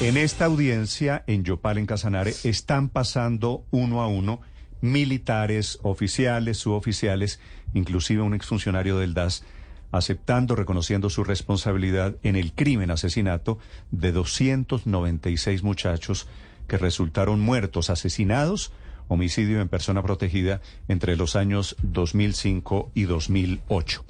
En esta audiencia en Yopal, en Casanare, están pasando uno a uno militares, oficiales, suboficiales, inclusive un exfuncionario del DAS, aceptando, reconociendo su responsabilidad en el crimen asesinato de 296 muchachos que resultaron muertos, asesinados, homicidio en persona protegida entre los años 2005 y 2008.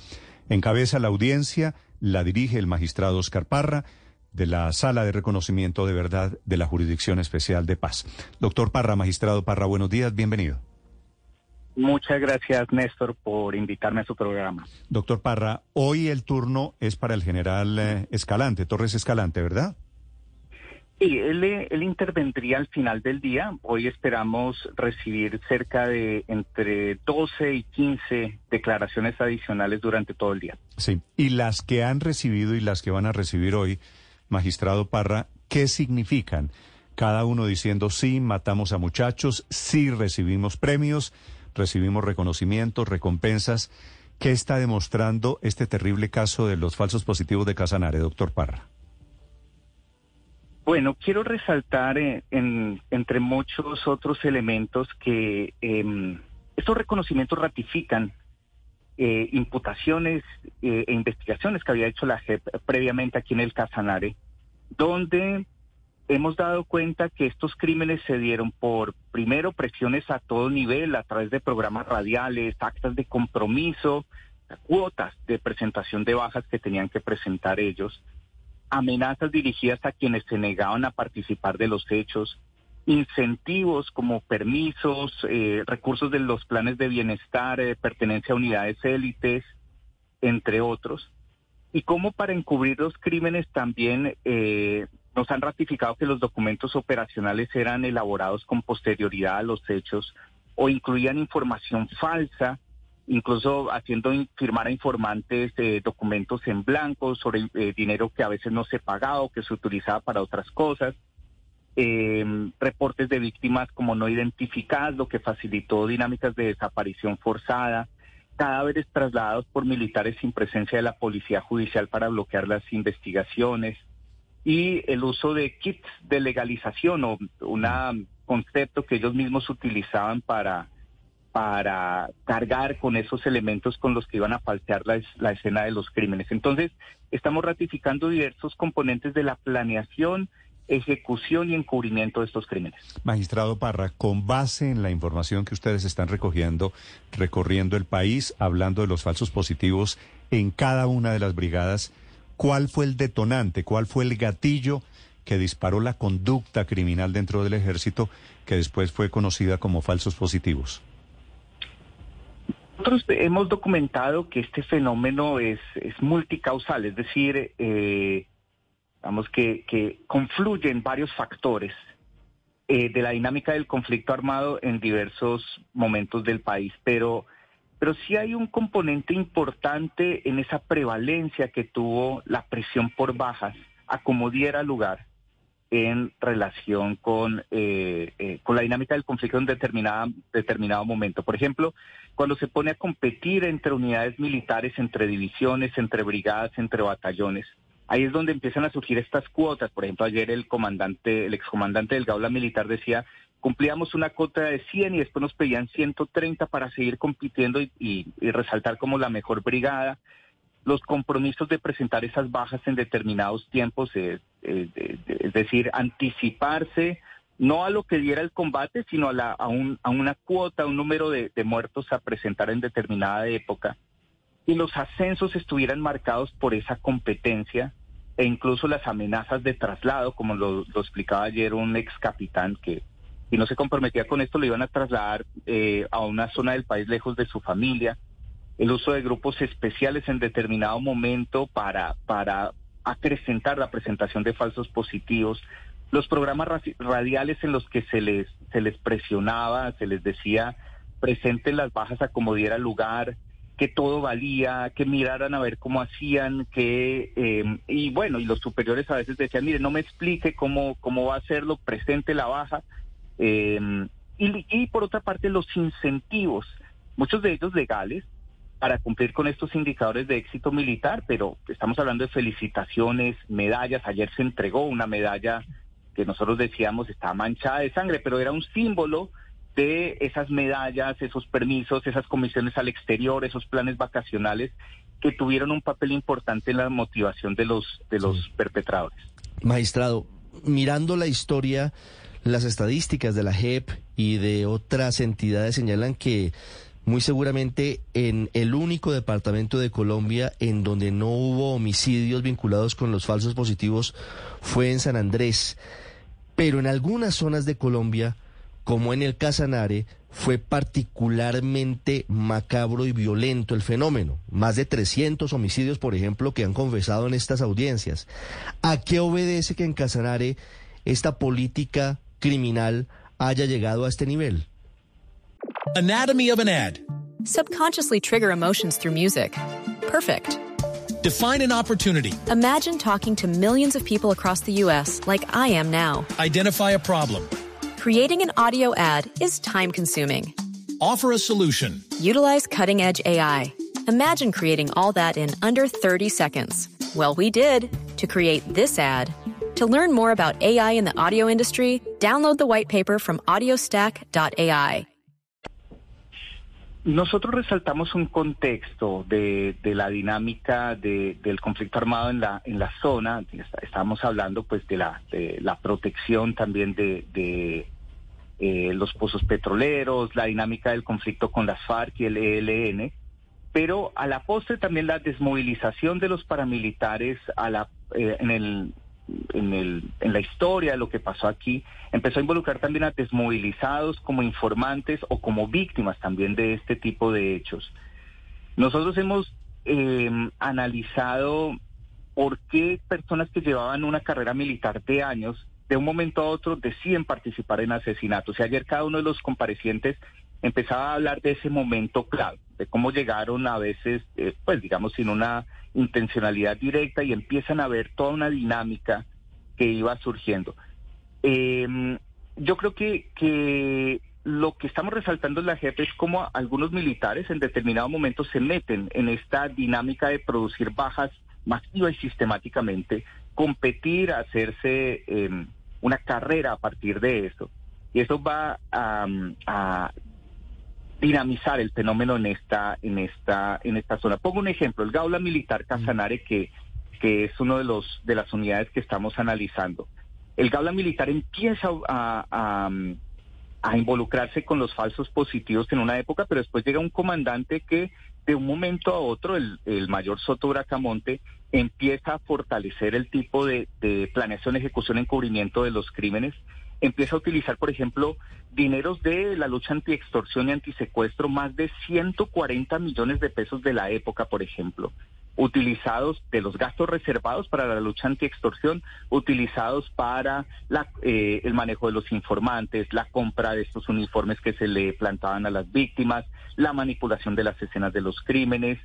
Encabeza la audiencia, la dirige el magistrado Oscar Parra de la Sala de Reconocimiento de Verdad de la Jurisdicción Especial de Paz. Doctor Parra, magistrado Parra, buenos días, bienvenido. Muchas gracias, Néstor, por invitarme a su programa. Doctor Parra, hoy el turno es para el general eh, Escalante, Torres Escalante, ¿verdad? Sí, él, él intervendría al final del día. Hoy esperamos recibir cerca de entre 12 y 15 declaraciones adicionales durante todo el día. Sí, y las que han recibido y las que van a recibir hoy, magistrado Parra, ¿qué significan? Cada uno diciendo sí, matamos a muchachos, sí recibimos premios, recibimos reconocimientos, recompensas. ¿Qué está demostrando este terrible caso de los falsos positivos de Casanare, doctor Parra? Bueno, quiero resaltar eh, en, entre muchos otros elementos que eh, estos reconocimientos ratifican eh, imputaciones eh, e investigaciones que había hecho la JEP previamente aquí en el Casanare, donde hemos dado cuenta que estos crímenes se dieron por, primero, presiones a todo nivel, a través de programas radiales, actas de compromiso, cuotas de presentación de bajas que tenían que presentar ellos, amenazas dirigidas a quienes se negaban a participar de los hechos, incentivos como permisos, eh, recursos de los planes de bienestar, eh, pertenencia a unidades élites, entre otros. Y como para encubrir los crímenes también eh, nos han ratificado que los documentos operacionales eran elaborados con posterioridad a los hechos o incluían información falsa incluso haciendo firmar a informantes eh, documentos en blanco sobre dinero que a veces no se pagaba o que se utilizaba para otras cosas, eh, reportes de víctimas como no identificadas, lo que facilitó dinámicas de desaparición forzada, cadáveres trasladados por militares sin presencia de la policía judicial para bloquear las investigaciones y el uso de kits de legalización o un concepto que ellos mismos utilizaban para para cargar con esos elementos con los que iban a falsear la, escena de los crímenes. Entonces, estamos ratificando diversos componentes de la planeación, ejecución y encubrimiento de estos crímenes. Magistrado Parra, con base en la información que ustedes están recogiendo, recorriendo el país, hablando de los falsos positivos en cada una de las brigadas, ¿cuál fue el detonante, cuál fue el gatillo que disparó la conducta criminal dentro del ejército que después fue conocida como falsos positivos? Nosotros hemos documentado que este fenómeno es, es multicausal, es decir, eh, que, que confluyen varios factores eh, de la dinámica del conflicto armado en diversos momentos del país, pero, pero sí hay un componente importante en esa prevalencia que tuvo la presión por bajas a como diera lugar en relación con, eh, eh, con la dinámica del conflicto en determinada, determinado momento. Por ejemplo, cuando se pone a competir entre unidades militares, entre divisiones, entre brigadas, entre batallones, ahí es donde empiezan a surgir estas cuotas. Por ejemplo, ayer el comandante, el excomandante del Gaula Militar decía, cumplíamos una cuota de 100 y después nos pedían 130 para seguir compitiendo y, resaltar como la mejor brigada los compromisos de presentar esas bajas en determinados tiempos, eh, eh, es decir, anticiparse no a lo que diera el combate, sino a, la, a, un, a una cuota, un número de, muertos a presentar en determinada época. Y los ascensos estuvieran marcados por esa competencia e incluso las amenazas de traslado, como lo, explicaba ayer un ex capitán que si no se comprometía con esto lo iban a trasladar eh, a una zona del país lejos de su familia. El uso de grupos especiales en determinado momento para, para acrecentar la presentación de falsos positivos, los programas radiales en los que se les, se les presionaba, se les decía presenten las bajas a como diera lugar, que todo valía, que miraran a ver cómo hacían, que em, y bueno, y los superiores a veces decían, mire, no me explique cómo, cómo va a hacerlo, presente la baja. Y, y por otra parte, los incentivos, muchos de ellos legales, para cumplir con estos indicadores de éxito militar, pero estamos hablando de felicitaciones, medallas. Ayer se entregó una medalla que nosotros decíamos estaba manchada de sangre, pero era un símbolo de esas medallas, esos permisos, esas comisiones al exterior, esos planes vacacionales que tuvieron un papel importante en la motivación de los de los perpetradores. Magistrado, mirando la historia, las estadísticas de la JEP y de otras entidades señalan que muy seguramente en el único departamento de Colombia en donde no hubo homicidios vinculados con los falsos positivos fue en San Andrés. Pero en algunas zonas de Colombia como en el Casanare, fue particularmente macabro y violento el fenómeno. Más de 300 homicidios, por ejemplo, que han confesado en estas audiencias. ¿A qué obedece que en Casanare esta política criminal haya llegado a este nivel? Anatomy of an ad. Subconsciously trigger emotions through music. Perfect. Define an opportunity. Imagine talking to millions of people across the U.S. like I am now. Identify a problem. Creating an audio ad is time consuming. Offer a solution. Utilize cutting edge AI. Imagine creating all that in under 30 seconds. Well, we did to create this ad. To learn more about AI in the audio industry, download the white paper from audiostack.ai. Nosotros resaltamos un contexto de, de la dinámica de, del conflicto armado en la, en la zona. Estábamos hablando pues de la, de la protección también de, de eh, los pozos petroleros, la dinámica del conflicto con las FARC y el ELN, pero a la postre también la desmovilización de los paramilitares a la, eh, en, el, en, el, en la historia de lo que pasó aquí, empezó a involucrar también a desmovilizados como informantes o como víctimas también de este tipo de hechos. Nosotros hemos eh, analizado por qué personas que llevaban una carrera militar de años de un momento a otro deciden participar en asesinatos. Y ayer cada uno de los comparecientes empezaba a hablar de ese momento clave, de cómo llegaron a veces, eh, pues digamos, sin una intencionalidad directa y empiezan a ver toda una dinámica que iba surgiendo. Em, yo creo que, que lo que estamos resaltando en la JEP es cómo algunos militares en determinado momento se meten en esta dinámica de producir bajas masiva y sistemáticamente, competir, hacerse eh, una carrera a partir de eso. Y eso va a, dinamizar el fenómeno en esta, en esta, en esta zona. Pongo un ejemplo, el Gaula Militar Casanare, que, que es uno de los de las unidades que estamos analizando. El Gaula Militar empieza a, a involucrarse con los falsos positivos en una época, pero después llega un comandante que de un momento a otro, el, mayor Soto Bracamonte empieza a fortalecer el tipo de, de planeación, ejecución, encubrimiento de los crímenes, empieza a utilizar, por ejemplo, dineros de la lucha anti-extorsión y antisecuestro, más de 140 millones de pesos de la época, por ejemplo utilizados de los gastos reservados para la lucha anti-extorsión, utilizados para la, eh, el manejo de los informantes, la compra de estos uniformes que se le plantaban a las víctimas, la manipulación de las escenas de los crímenes,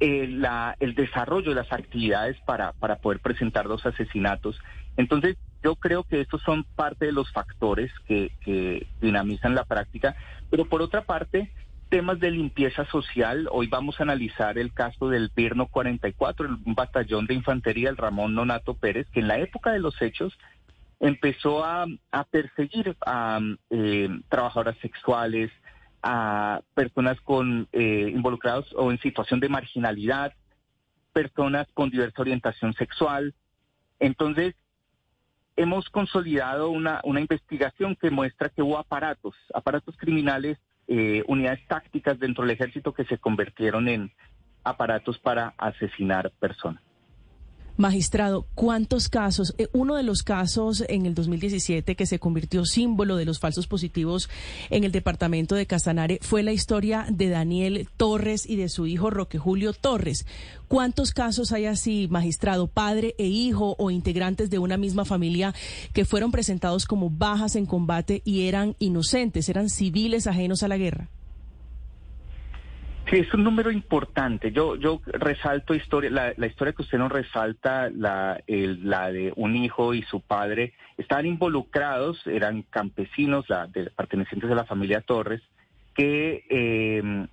la, el desarrollo de las actividades para, para poder presentar los asesinatos. Entonces, yo creo que estos son parte de los factores que dinamizan la práctica, pero por otra parte, temas de limpieza social. Hoy vamos a analizar el caso del Pirno 44, un batallón de infantería del Ramón Nonato Pérez, que en la época de los hechos empezó a, perseguir a eh, trabajadoras sexuales, a personas con eh, involucrados o en situación de marginalidad, personas con diversa orientación sexual. Entonces, hemos consolidado una, una investigación que muestra que hubo aparatos, aparatos criminales eh, unidades tácticas dentro del ejército que se convirtieron en aparatos para asesinar personas. Magistrado, ¿cuántos casos? Eh, uno de los casos en el 2017 que se convirtió símbolo de los falsos positivos en el departamento de Casanare fue la historia de Daniel Torres y de su hijo Roque Julio Torres. ¿Cuántos casos hay así, magistrado, padre e hijo o integrantes de una misma familia que fueron presentados como bajas en combate y eran inocentes, eran civiles ajenos a la guerra? Sí, es un número importante. Yo, yo resalto historia, la, historia que usted nos resalta, la, la de un hijo y su padre, estaban involucrados, eran campesinos, la, pertenecientes a la familia Torres, que em,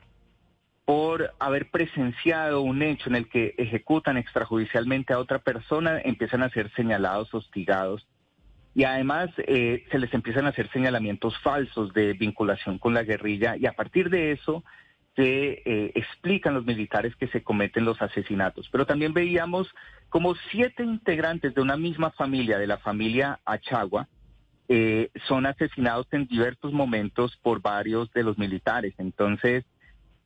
por haber presenciado un hecho en el que ejecutan extrajudicialmente a otra persona, empiezan a ser señalados, hostigados. Y además eh, se les empiezan a hacer señalamientos falsos de vinculación con la guerrilla y a partir de eso se eh, explican los militares que se cometen los asesinatos. Pero también veíamos como siete integrantes de una misma familia, de la familia Achagua, eh, son asesinados en diversos momentos por varios de los militares. Entonces,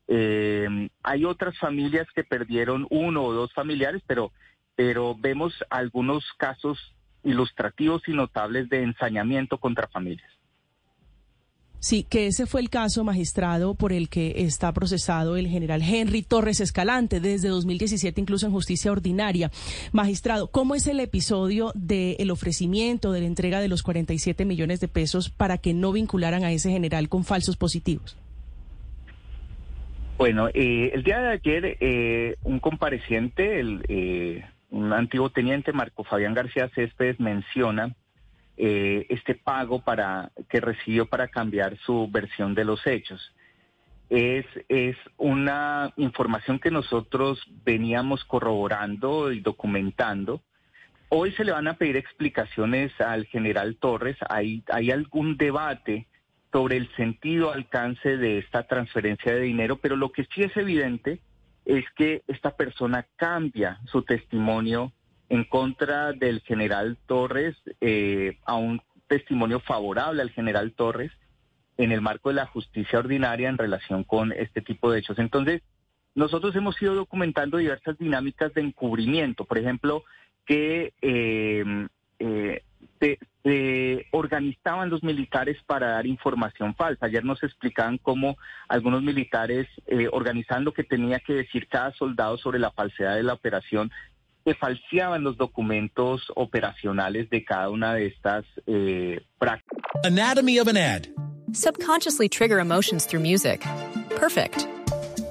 eh, hay otras familias que perdieron uno o dos familiares, pero, pero vemos algunos casos ilustrativos y notables de ensañamiento contra familias. Sí, que ese fue el caso magistrado por el que está procesado el general Henry Torres Escalante desde 2017, incluso en justicia ordinaria. Magistrado, ¿cómo es el episodio del ofrecimiento, de la entrega de los 47 millones de pesos para que no vincularan a ese general con falsos positivos? Bueno, eh, el día de ayer eh, un compareciente, el, eh, un antiguo teniente, Marco Fabián García Céspedes, menciona eh, este pago para que recibió para cambiar su versión de los hechos. Es, es una información que nosotros veníamos corroborando y documentando. Hoy se le van a pedir explicaciones al general Torres. Hay, hay algún debate sobre el sentido, alcance de esta transferencia de dinero, pero lo que sí es evidente es que esta persona cambia su testimonio en contra del general Torres eh, a un testimonio favorable al general Torres en el marco de la justicia ordinaria en relación con este tipo de hechos. Entonces, nosotros hemos ido documentando diversas dinámicas de encubrimiento, por ejemplo, que eh, eh, se, organizaban los militares para dar información falsa. Ayer nos explicaban cómo algunos militares eh, organizaban lo que tenía que decir cada soldado sobre la falsedad de la operación se falseaban los documentos operacionales de cada una de estas eh, prácticas. Anatomy of an ad. Subconsciously trigger emotions through music. Perfect.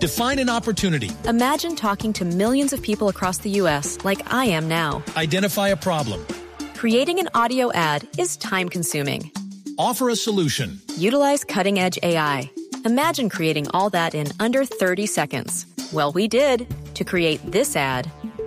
Define an opportunity. Imagine talking to millions of people across the U.S. like I am now. Identify a problem. Creating an audio ad is time consuming. Offer a solution. Utilize cutting edge AI. Imagine creating all that in under 30 seconds. Well, we did to create this ad.